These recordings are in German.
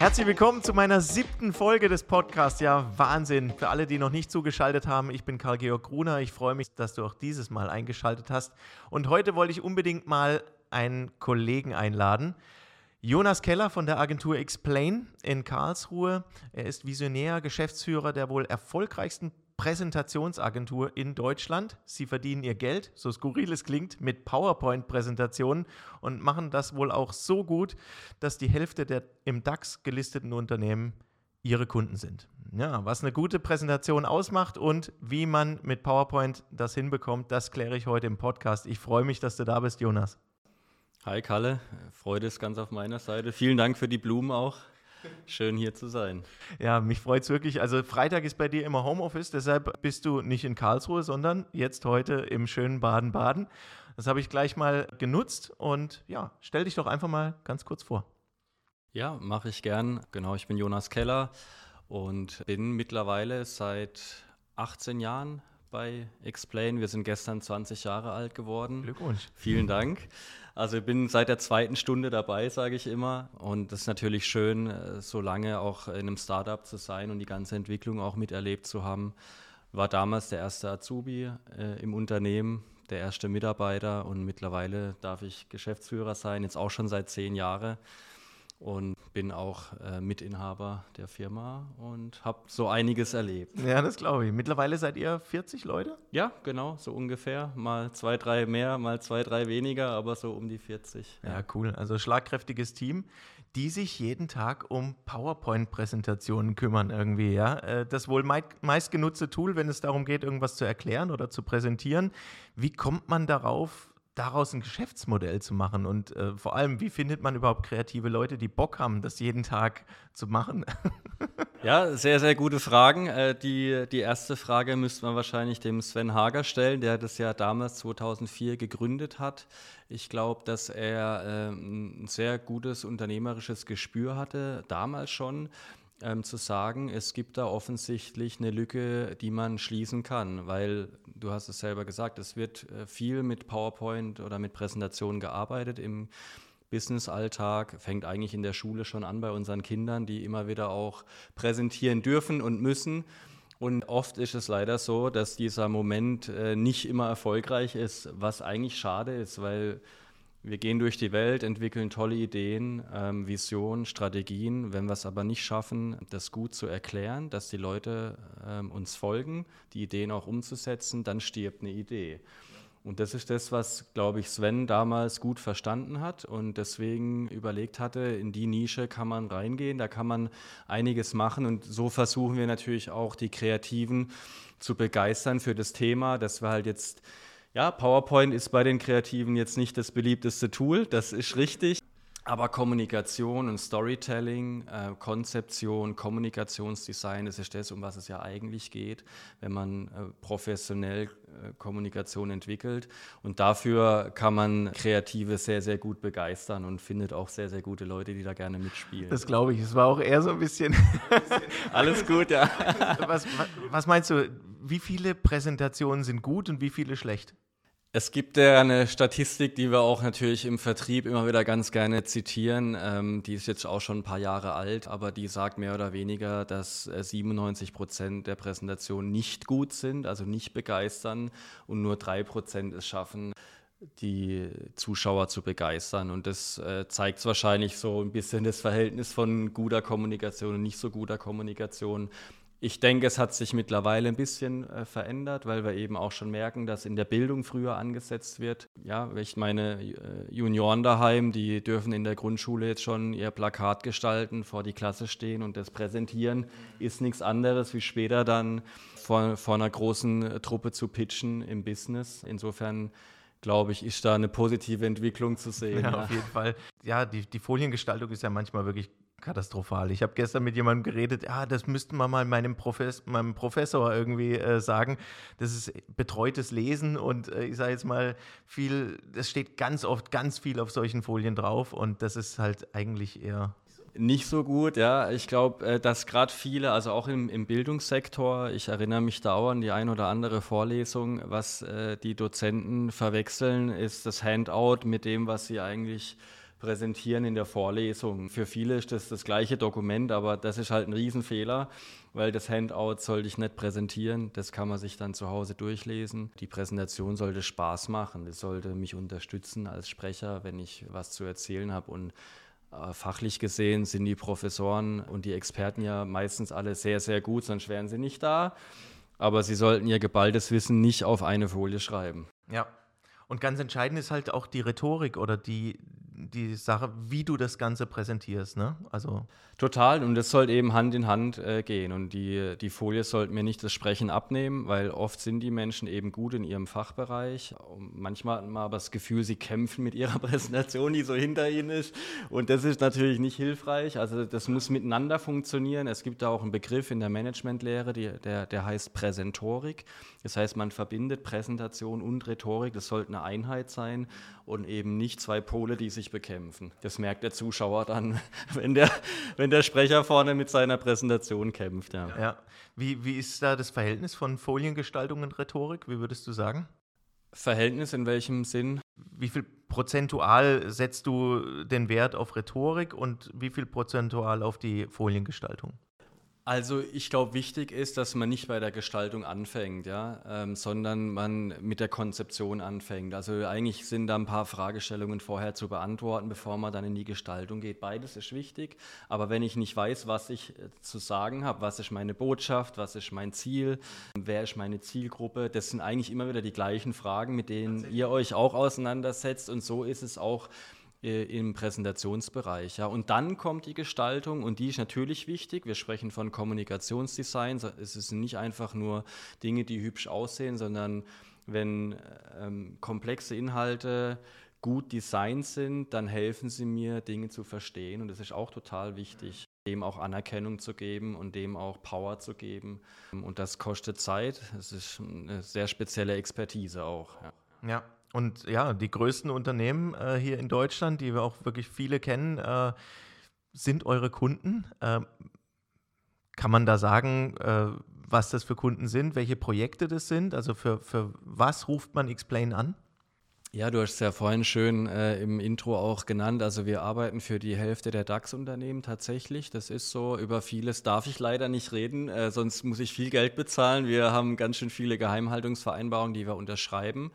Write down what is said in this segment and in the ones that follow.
Herzlich willkommen zu meiner siebten Folge des Podcasts. Ja, Wahnsinn. Für alle, die noch nicht zugeschaltet haben, ich bin Karl-Georg Gruner. Ich freue mich, dass du auch dieses Mal eingeschaltet hast. Und heute wollte ich unbedingt mal einen Kollegen einladen. Jonas Keller von der Agentur Explain in Karlsruhe. Er ist Visionär, Geschäftsführer der wohl erfolgreichsten Präsentationsagentur in Deutschland. Sie verdienen ihr Geld, so skurril es klingt, mit PowerPoint-Präsentationen und machen das wohl auch so gut, dass die Hälfte der im DAX gelisteten Unternehmen ihre Kunden sind. Ja, was eine gute Präsentation ausmacht und wie man mit PowerPoint das hinbekommt, das kläre ich heute im Podcast. Ich freue mich, dass du da bist, Jonas. Hi Kalle, Freude ist ganz auf meiner Seite. Vielen Dank für die Blumen auch. Schön hier zu sein. Ja, mich freut es wirklich. Also Freitag ist bei dir immer Homeoffice, deshalb bist du nicht in Karlsruhe, sondern jetzt heute im schönen Baden-Baden. Das habe ich gleich mal genutzt und ja, stell dich doch einfach mal ganz kurz vor. Ja, mache ich gern. Genau, ich bin Jonas Keller und bin mittlerweile seit 18 Jahren bei Explain. Wir sind gestern 20 Jahre alt geworden. Glückwunsch. Vielen Dank. Also ich bin seit der zweiten Stunde dabei, sage ich immer. Und das ist natürlich schön, äh, so lange auch in einem Startup zu sein und die ganze Entwicklung auch miterlebt zu haben. War damals der erste Azubi äh, im Unternehmen, der erste Mitarbeiter und mittlerweile darf ich Geschäftsführer sein, jetzt auch schon seit zehn Jahren und bin auch äh, Mitinhaber der Firma und habe so einiges erlebt. Ja, das glaube ich. Mittlerweile seid ihr 40 Leute? Ja, genau, so ungefähr. Mal zwei, drei mehr, mal zwei, drei weniger, aber so um die 40. Ja, ja cool. Also schlagkräftiges Team, die sich jeden Tag um PowerPoint-Präsentationen kümmern irgendwie. Ja, äh, das wohl meistgenutzte Tool, wenn es darum geht, irgendwas zu erklären oder zu präsentieren. Wie kommt man darauf? Daraus ein Geschäftsmodell zu machen? Und äh, vor allem, wie findet man überhaupt kreative Leute, die Bock haben, das jeden Tag zu machen? ja, sehr, sehr gute Fragen. Äh, die, die erste Frage müsste man wahrscheinlich dem Sven Hager stellen, der das ja damals 2004 gegründet hat. Ich glaube, dass er äh, ein sehr gutes unternehmerisches Gespür hatte, damals schon ähm, zu sagen, es gibt da offensichtlich eine Lücke, die man schließen kann, weil du hast es selber gesagt, es wird äh, viel mit PowerPoint oder mit Präsentationen gearbeitet im Business-Alltag, fängt eigentlich in der Schule schon an bei unseren Kindern, die immer wieder auch präsentieren dürfen und müssen. Und oft ist es leider so, dass dieser Moment äh, nicht immer erfolgreich ist, was eigentlich schade ist, weil wir gehen durch die Welt, entwickeln tolle Ideen, ähm, Visionen, Strategien. Wenn wir es aber nicht schaffen, das gut zu erklären, dass die Leute ähm, uns folgen, die Ideen auch umzusetzen, dann stirbt eine Idee. Und das ist das, was, glaube ich, Sven damals gut verstanden hat und deswegen überlegt hatte, in die Nische kann man reingehen, da kann man einiges machen. Und so versuchen wir natürlich auch die Kreativen zu begeistern für das Thema, dass wir halt jetzt ja, PowerPoint ist bei den Kreativen jetzt nicht das beliebteste Tool, das ist richtig. Aber Kommunikation und Storytelling, äh, Konzeption, Kommunikationsdesign, das ist das, um was es ja eigentlich geht, wenn man äh, professionell äh, Kommunikation entwickelt. Und dafür kann man Kreative sehr, sehr gut begeistern und findet auch sehr, sehr gute Leute, die da gerne mitspielen. Das glaube ich. Es war auch eher so ein bisschen. Alles gut, ja. was, was meinst du, wie viele Präsentationen sind gut und wie viele schlecht? Es gibt ja eine Statistik, die wir auch natürlich im Vertrieb immer wieder ganz gerne zitieren. Ähm, die ist jetzt auch schon ein paar Jahre alt, aber die sagt mehr oder weniger, dass 97 äh, Prozent der Präsentationen nicht gut sind, also nicht begeistern und nur drei Prozent es schaffen, die Zuschauer zu begeistern. Und das äh, zeigt wahrscheinlich so ein bisschen das Verhältnis von guter Kommunikation und nicht so guter Kommunikation. Ich denke, es hat sich mittlerweile ein bisschen äh, verändert, weil wir eben auch schon merken, dass in der Bildung früher angesetzt wird. Ja, ich meine, äh, Junioren daheim, die dürfen in der Grundschule jetzt schon ihr Plakat gestalten, vor die Klasse stehen und das präsentieren, ist nichts anderes, wie später dann vor, vor einer großen Truppe zu pitchen im Business. Insofern glaube ich, ist da eine positive Entwicklung zu sehen. Ja, ja. auf jeden Fall. Ja, die, die Foliengestaltung ist ja manchmal wirklich katastrophal. Ich habe gestern mit jemandem geredet, ja, das müssten wir mal meinem, Profes meinem Professor irgendwie äh, sagen. Das ist betreutes Lesen und äh, ich sage jetzt mal viel, das steht ganz oft ganz viel auf solchen Folien drauf und das ist halt eigentlich eher nicht so gut, ja. Ich glaube, äh, dass gerade viele, also auch im, im, Bildungssektor, ich erinnere mich da an die ein oder andere Vorlesung, was äh, die Dozenten verwechseln, ist das Handout mit dem, was sie eigentlich präsentieren in der Vorlesung. Für viele ist das das gleiche Dokument, aber das ist halt ein Riesenfehler, weil das Handout sollte ich nicht präsentieren. Das kann man sich dann zu Hause durchlesen. Die Präsentation sollte Spaß machen. Das sollte mich unterstützen als Sprecher, wenn ich was zu erzählen habe und äh, Fachlich gesehen sind die Professoren und die Experten ja meistens alle sehr, sehr gut, sonst wären sie nicht da. Aber sie sollten ihr geballtes Wissen nicht auf eine Folie schreiben. Ja. Und ganz entscheidend ist halt auch die Rhetorik oder die, die Sache, wie du das Ganze präsentierst. Ne? Also Total, und das sollte eben Hand in Hand äh, gehen. Und die, die Folie sollte mir nicht das Sprechen abnehmen, weil oft sind die Menschen eben gut in ihrem Fachbereich. Manchmal hat man aber das Gefühl, sie kämpfen mit ihrer Präsentation, die so hinter ihnen ist. Und das ist natürlich nicht hilfreich. Also das muss miteinander funktionieren. Es gibt da auch einen Begriff in der Managementlehre, die, der, der heißt Präsentorik. Das heißt, man verbindet Präsentation und Rhetorik. Das sollte eine Einheit sein und eben nicht zwei Pole, die sich bekämpfen. Das merkt der Zuschauer dann, wenn der, wenn der Sprecher vorne mit seiner Präsentation kämpft. Ja. ja. Wie, wie ist da das Verhältnis von Foliengestaltung und Rhetorik? Wie würdest du sagen? Verhältnis in welchem Sinn? Wie viel prozentual setzt du den Wert auf Rhetorik und wie viel prozentual auf die Foliengestaltung? Also ich glaube, wichtig ist, dass man nicht bei der Gestaltung anfängt, ja, ähm, sondern man mit der Konzeption anfängt. Also eigentlich sind da ein paar Fragestellungen vorher zu beantworten, bevor man dann in die Gestaltung geht. Beides ist wichtig, aber wenn ich nicht weiß, was ich äh, zu sagen habe, was ist meine Botschaft, was ist mein Ziel, wer ist meine Zielgruppe, das sind eigentlich immer wieder die gleichen Fragen, mit denen ihr euch auch auseinandersetzt und so ist es auch äh, im Präsentationsbereich. Ja. Und dann kommt die Gestaltung und die ist natürlich wichtig. Wir sprechen von Kommunikationsdesign. Es sind nicht einfach nur Dinge, die hübsch aussehen, sondern wenn ähm, komplexe Inhalte gut designt sind, dann helfen sie mir, Dinge zu verstehen. Und das ist auch total wichtig, dem auch Anerkennung zu geben und dem auch Power zu geben. Und das kostet Zeit. Das ist eine sehr spezielle Expertise auch. Ja. ja. Und ja, die größten Unternehmen äh, hier in Deutschland, die wir auch wirklich viele kennen, äh, sind eure Kunden. Äh, kann man da sagen, äh, was das für Kunden sind, welche Projekte das sind? Also für, für was ruft man Explain an? Ja, du hast es ja vorhin schön äh, im Intro auch genannt. Also wir arbeiten für die Hälfte der DAX-Unternehmen tatsächlich. Das ist so. Über vieles darf ich leider nicht reden, äh, sonst muss ich viel Geld bezahlen. Wir haben ganz schön viele Geheimhaltungsvereinbarungen, die wir unterschreiben.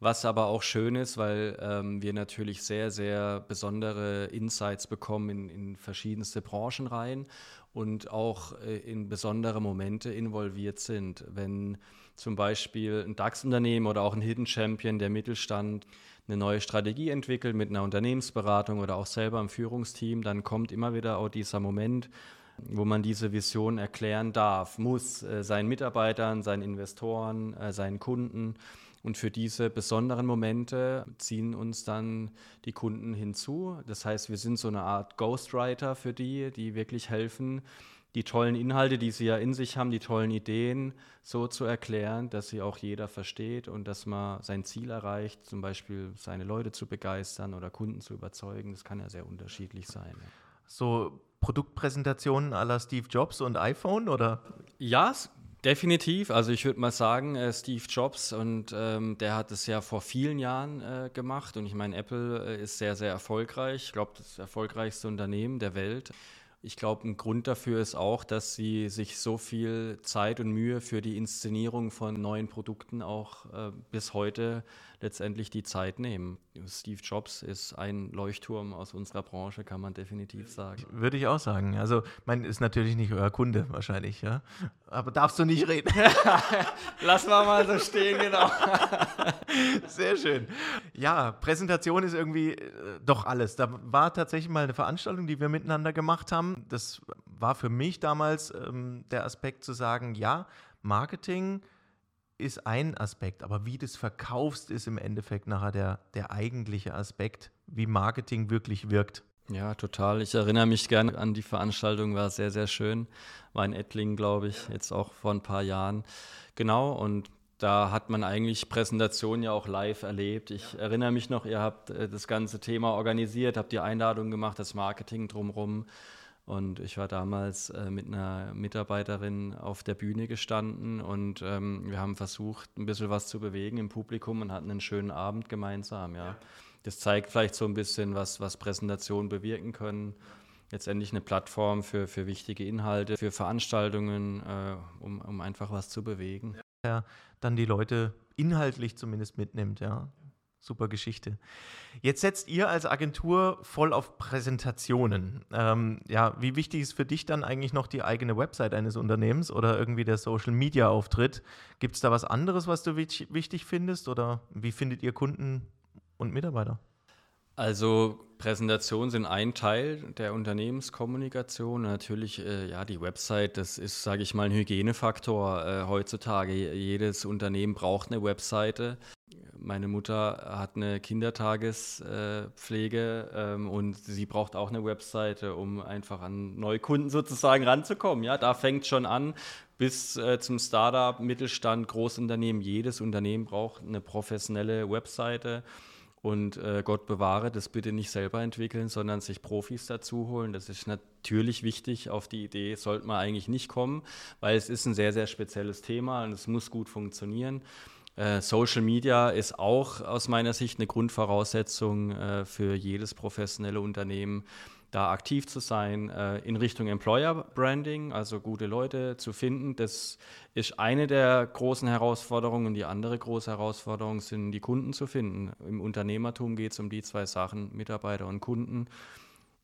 Was aber auch schön ist, weil ähm, wir natürlich sehr, sehr besondere Insights bekommen in, in verschiedenste Branchen rein und auch äh, in besondere Momente involviert sind. Wenn zum Beispiel ein DAX-Unternehmen oder auch ein Hidden Champion, der Mittelstand, eine neue Strategie entwickelt mit einer Unternehmensberatung oder auch selber im Führungsteam, dann kommt immer wieder auch dieser Moment, wo man diese Vision erklären darf, muss äh, seinen Mitarbeitern, seinen Investoren, äh, seinen Kunden und für diese besonderen Momente ziehen uns dann die Kunden hinzu. Das heißt, wir sind so eine Art Ghostwriter für die, die wirklich helfen, die tollen Inhalte, die sie ja in sich haben, die tollen Ideen so zu erklären, dass sie auch jeder versteht und dass man sein Ziel erreicht, zum Beispiel seine Leute zu begeistern oder Kunden zu überzeugen. Das kann ja sehr unterschiedlich sein. So Produktpräsentationen aller Steve Jobs und iPhone oder? Ja, Definitiv. Also ich würde mal sagen, äh, Steve Jobs und ähm, der hat es ja vor vielen Jahren äh, gemacht und ich meine, Apple äh, ist sehr, sehr erfolgreich. Ich glaube, das erfolgreichste Unternehmen der Welt. Ich glaube, ein Grund dafür ist auch, dass sie sich so viel Zeit und Mühe für die Inszenierung von neuen Produkten auch äh, bis heute letztendlich die Zeit nehmen. Steve Jobs ist ein Leuchtturm aus unserer Branche, kann man definitiv sagen. Würde ich auch sagen. Also, mein ist natürlich nicht euer Kunde wahrscheinlich, ja. Aber darfst du nicht reden? Lass mal mal so stehen, genau. Sehr schön. Ja, Präsentation ist irgendwie äh, doch alles. Da war tatsächlich mal eine Veranstaltung, die wir miteinander gemacht haben. Das war für mich damals ähm, der Aspekt zu sagen, ja, Marketing ist ein Aspekt, aber wie du es verkaufst, ist im Endeffekt nachher der, der eigentliche Aspekt, wie Marketing wirklich wirkt. Ja, total. Ich erinnere mich gerne an die Veranstaltung, war sehr, sehr schön. War in Ettlingen, glaube ich, jetzt auch vor ein paar Jahren. Genau, und da hat man eigentlich Präsentationen ja auch live erlebt. Ich ja. erinnere mich noch, ihr habt äh, das ganze Thema organisiert, habt die Einladung gemacht, das Marketing drumherum. Und ich war damals äh, mit einer Mitarbeiterin auf der Bühne gestanden und ähm, wir haben versucht, ein bisschen was zu bewegen im Publikum und hatten einen schönen Abend gemeinsam, ja. das zeigt vielleicht so ein bisschen, was, was Präsentationen bewirken können. Letztendlich eine Plattform für, für wichtige Inhalte, für Veranstaltungen, äh, um, um einfach was zu bewegen. Ja, dann die Leute inhaltlich zumindest mitnimmt, ja. Super Geschichte. Jetzt setzt ihr als Agentur voll auf Präsentationen. Ähm, ja, wie wichtig ist für dich dann eigentlich noch die eigene Website eines Unternehmens oder irgendwie der Social Media Auftritt? Gibt es da was anderes, was du wichtig findest oder wie findet ihr Kunden und Mitarbeiter? Also Präsentationen sind ein Teil der Unternehmenskommunikation. Natürlich, äh, ja, die Website, das ist, sage ich mal, ein Hygienefaktor äh, heutzutage. Jedes Unternehmen braucht eine Webseite. Meine Mutter hat eine Kindertagespflege ähm, und sie braucht auch eine Webseite, um einfach an Neukunden sozusagen ranzukommen. Ja, da fängt schon an bis äh, zum Startup, Mittelstand, Großunternehmen. Jedes Unternehmen braucht eine professionelle Webseite. Und äh, Gott bewahre, das bitte nicht selber entwickeln, sondern sich Profis dazu holen. Das ist natürlich wichtig. Auf die Idee sollte man eigentlich nicht kommen, weil es ist ein sehr, sehr spezielles Thema und es muss gut funktionieren. Äh, Social Media ist auch aus meiner Sicht eine Grundvoraussetzung äh, für jedes professionelle Unternehmen, da aktiv zu sein äh, in Richtung Employer Branding, also gute Leute zu finden. Das ist eine der großen Herausforderungen. Die andere große Herausforderung sind die Kunden zu finden. Im Unternehmertum geht es um die zwei Sachen, Mitarbeiter und Kunden.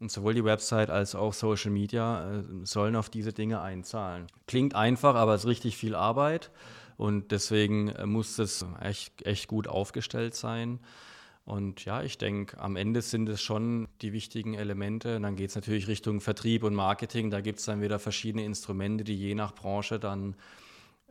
Und sowohl die Website als auch Social Media äh, sollen auf diese Dinge einzahlen. Klingt einfach, aber es ist richtig viel Arbeit. Und deswegen äh, muss es echt, echt gut aufgestellt sein. Und ja, ich denke, am Ende sind es schon die wichtigen Elemente. Und dann geht es natürlich Richtung Vertrieb und Marketing. Da gibt es dann wieder verschiedene Instrumente, die je nach Branche dann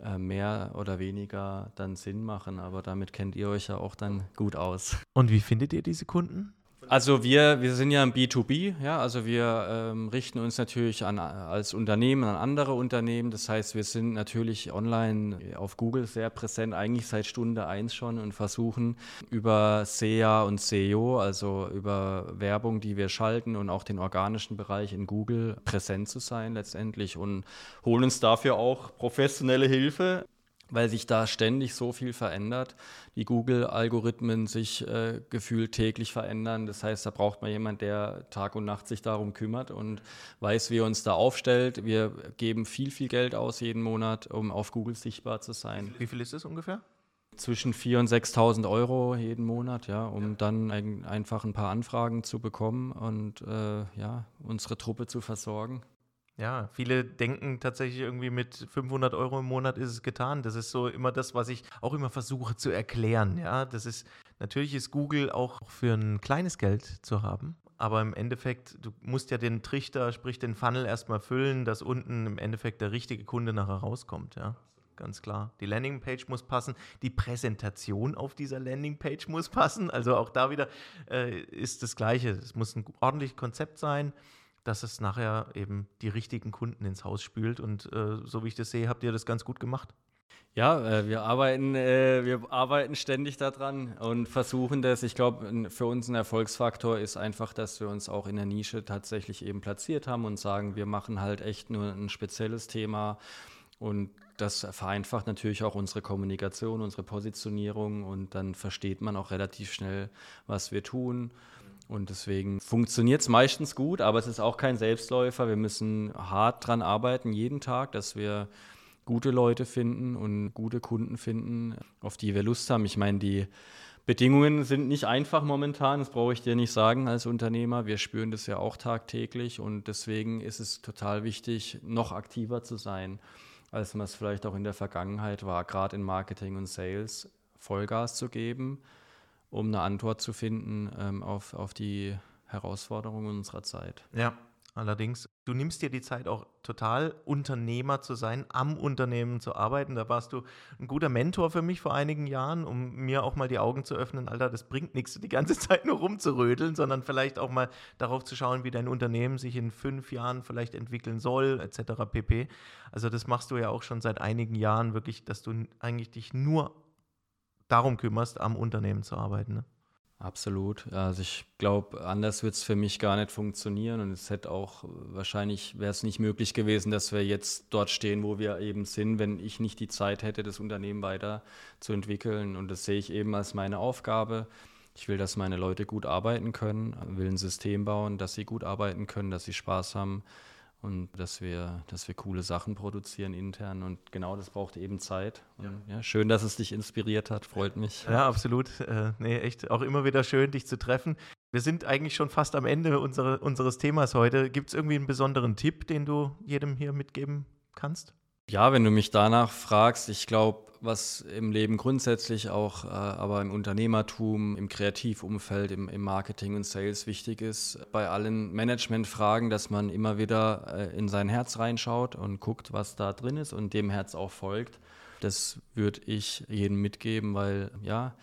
äh, mehr oder weniger dann Sinn machen. Aber damit kennt ihr euch ja auch dann gut aus. Und wie findet ihr diese Kunden? Also wir, wir sind ja im B2B, ja, also wir ähm, richten uns natürlich an, als Unternehmen an andere Unternehmen. Das heißt, wir sind natürlich online auf Google sehr präsent, eigentlich seit Stunde 1 schon und versuchen über SEA und SEO, also über Werbung, die wir schalten und auch den organischen Bereich in Google präsent zu sein letztendlich und holen uns dafür auch professionelle Hilfe weil sich da ständig so viel verändert. Die Google-Algorithmen sich äh, gefühlt täglich verändern. Das heißt, da braucht man jemanden, der Tag und Nacht sich darum kümmert und weiß, wie er uns da aufstellt. Wir geben viel, viel Geld aus jeden Monat, um auf Google sichtbar zu sein. Wie viel ist es ungefähr? Zwischen 4.000 und 6.000 Euro jeden Monat, ja, um ja. dann ein, einfach ein paar Anfragen zu bekommen und äh, ja, unsere Truppe zu versorgen. Ja, viele denken tatsächlich irgendwie mit 500 Euro im Monat ist es getan. Das ist so immer das, was ich auch immer versuche zu erklären. Ja, das ist natürlich ist Google auch für ein kleines Geld zu haben. Aber im Endeffekt, du musst ja den Trichter, sprich den Funnel erstmal füllen, dass unten im Endeffekt der richtige Kunde nachher rauskommt. Ja, ganz klar. Die Landingpage muss passen, die Präsentation auf dieser Landingpage muss passen. Also auch da wieder äh, ist das Gleiche. Es muss ein ordentliches Konzept sein dass es nachher eben die richtigen Kunden ins Haus spült. Und äh, so wie ich das sehe, habt ihr das ganz gut gemacht. Ja, äh, wir, arbeiten, äh, wir arbeiten ständig daran und versuchen das. Ich glaube, für uns ein Erfolgsfaktor ist einfach, dass wir uns auch in der Nische tatsächlich eben platziert haben und sagen, wir machen halt echt nur ein spezielles Thema. Und das vereinfacht natürlich auch unsere Kommunikation, unsere Positionierung und dann versteht man auch relativ schnell, was wir tun. Und deswegen funktioniert es meistens gut, aber es ist auch kein Selbstläufer. Wir müssen hart dran arbeiten, jeden Tag, dass wir gute Leute finden und gute Kunden finden, auf die wir Lust haben. Ich meine, die Bedingungen sind nicht einfach momentan, das brauche ich dir nicht sagen als Unternehmer. Wir spüren das ja auch tagtäglich und deswegen ist es total wichtig, noch aktiver zu sein, als man es vielleicht auch in der Vergangenheit war, gerade in Marketing und Sales Vollgas zu geben um eine Antwort zu finden ähm, auf, auf die Herausforderungen unserer Zeit. Ja, allerdings. Du nimmst dir die Zeit auch total, Unternehmer zu sein, am Unternehmen zu arbeiten. Da warst du ein guter Mentor für mich vor einigen Jahren, um mir auch mal die Augen zu öffnen. Alter, das bringt nichts, die ganze Zeit nur rumzurödeln, sondern vielleicht auch mal darauf zu schauen, wie dein Unternehmen sich in fünf Jahren vielleicht entwickeln soll, etc. pp. Also das machst du ja auch schon seit einigen Jahren wirklich, dass du eigentlich dich nur darum kümmerst, am Unternehmen zu arbeiten. Ne? Absolut. Also ich glaube, anders wird es für mich gar nicht funktionieren und es hätte auch wahrscheinlich wäre es nicht möglich gewesen, dass wir jetzt dort stehen, wo wir eben sind, wenn ich nicht die Zeit hätte, das Unternehmen weiter zu entwickeln. Und das sehe ich eben als meine Aufgabe, Ich will, dass meine Leute gut arbeiten können, will ein System bauen, dass sie gut arbeiten können, dass sie Spaß haben und dass wir, dass wir coole Sachen produzieren intern. Und genau das braucht eben Zeit. Und, ja. schön, dass es dich inspiriert hat, freut mich. Ja, absolut. Äh, nee, echt auch immer wieder schön, dich zu treffen. Wir sind eigentlich schon fast am Ende unsere, unseres Themas heute. Gibt es irgendwie einen besonderen Tipp, den du jedem hier mitgeben kannst? Ja, wenn du mich danach fragst, ich glaube, was im Leben grundsätzlich auch, äh, aber im Unternehmertum, im Kreativumfeld, im, im, Marketing und Sales wichtig ist, bei allen Managementfragen, dass man immer wieder äh, in sein Herz reinschaut und guckt, was da drin ist und dem Herz auch folgt. Das würde ich jedem mitgeben, weil ja,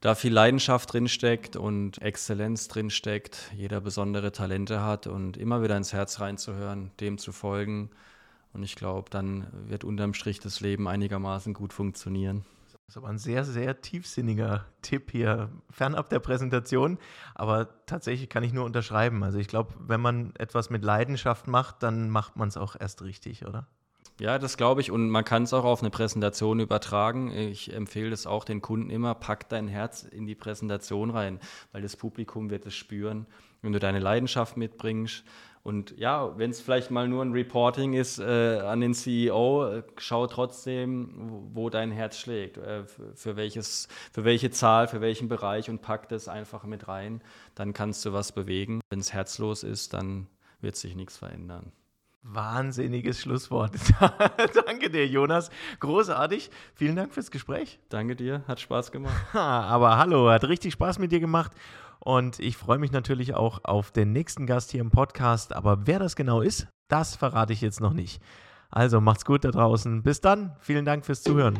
da viel Leidenschaft drinsteckt und Exzellenz drinsteckt, jeder besondere Talente hat und immer wieder ins Herz reinzuhören, dem zu folgen und ich glaube, dann wird unterm Strich das Leben einigermaßen gut funktionieren. Das ist aber ein sehr, sehr tiefsinniger Tipp hier, fernab der Präsentation. Aber tatsächlich kann ich nur unterschreiben. Also ich glaube, wenn man etwas mit Leidenschaft macht, dann macht man es auch erst richtig, oder? Ja, das glaube ich. Und man kann es auch auf eine Präsentation übertragen. Ich empfehle es auch den Kunden immer, pack dein Herz in die Präsentation rein, weil das Publikum wird es spüren. Wenn du deine Leidenschaft mitbringst, und ja, wenn es vielleicht mal nur ein Reporting ist äh, an den CEO, äh, schau trotzdem, wo, dein Herz schlägt, äh, für, welches, für welche Zahl, für welchen Bereich und pack das einfach mit rein. Dann kannst du was bewegen. Wenn es herzlos ist, dann wird sich nichts verändern. Wahnsinniges Schlusswort. Danke dir, Jonas. Großartig. Vielen Dank fürs Gespräch. Danke dir, hat Spaß gemacht. Aber hallo, hat richtig Spaß mit dir gemacht. Und ich freue mich natürlich auch auf den nächsten Gast hier im Podcast. Aber wer das genau ist, das verrate ich jetzt noch nicht. Also macht's gut da draußen. Bis dann. Vielen Dank fürs Zuhören.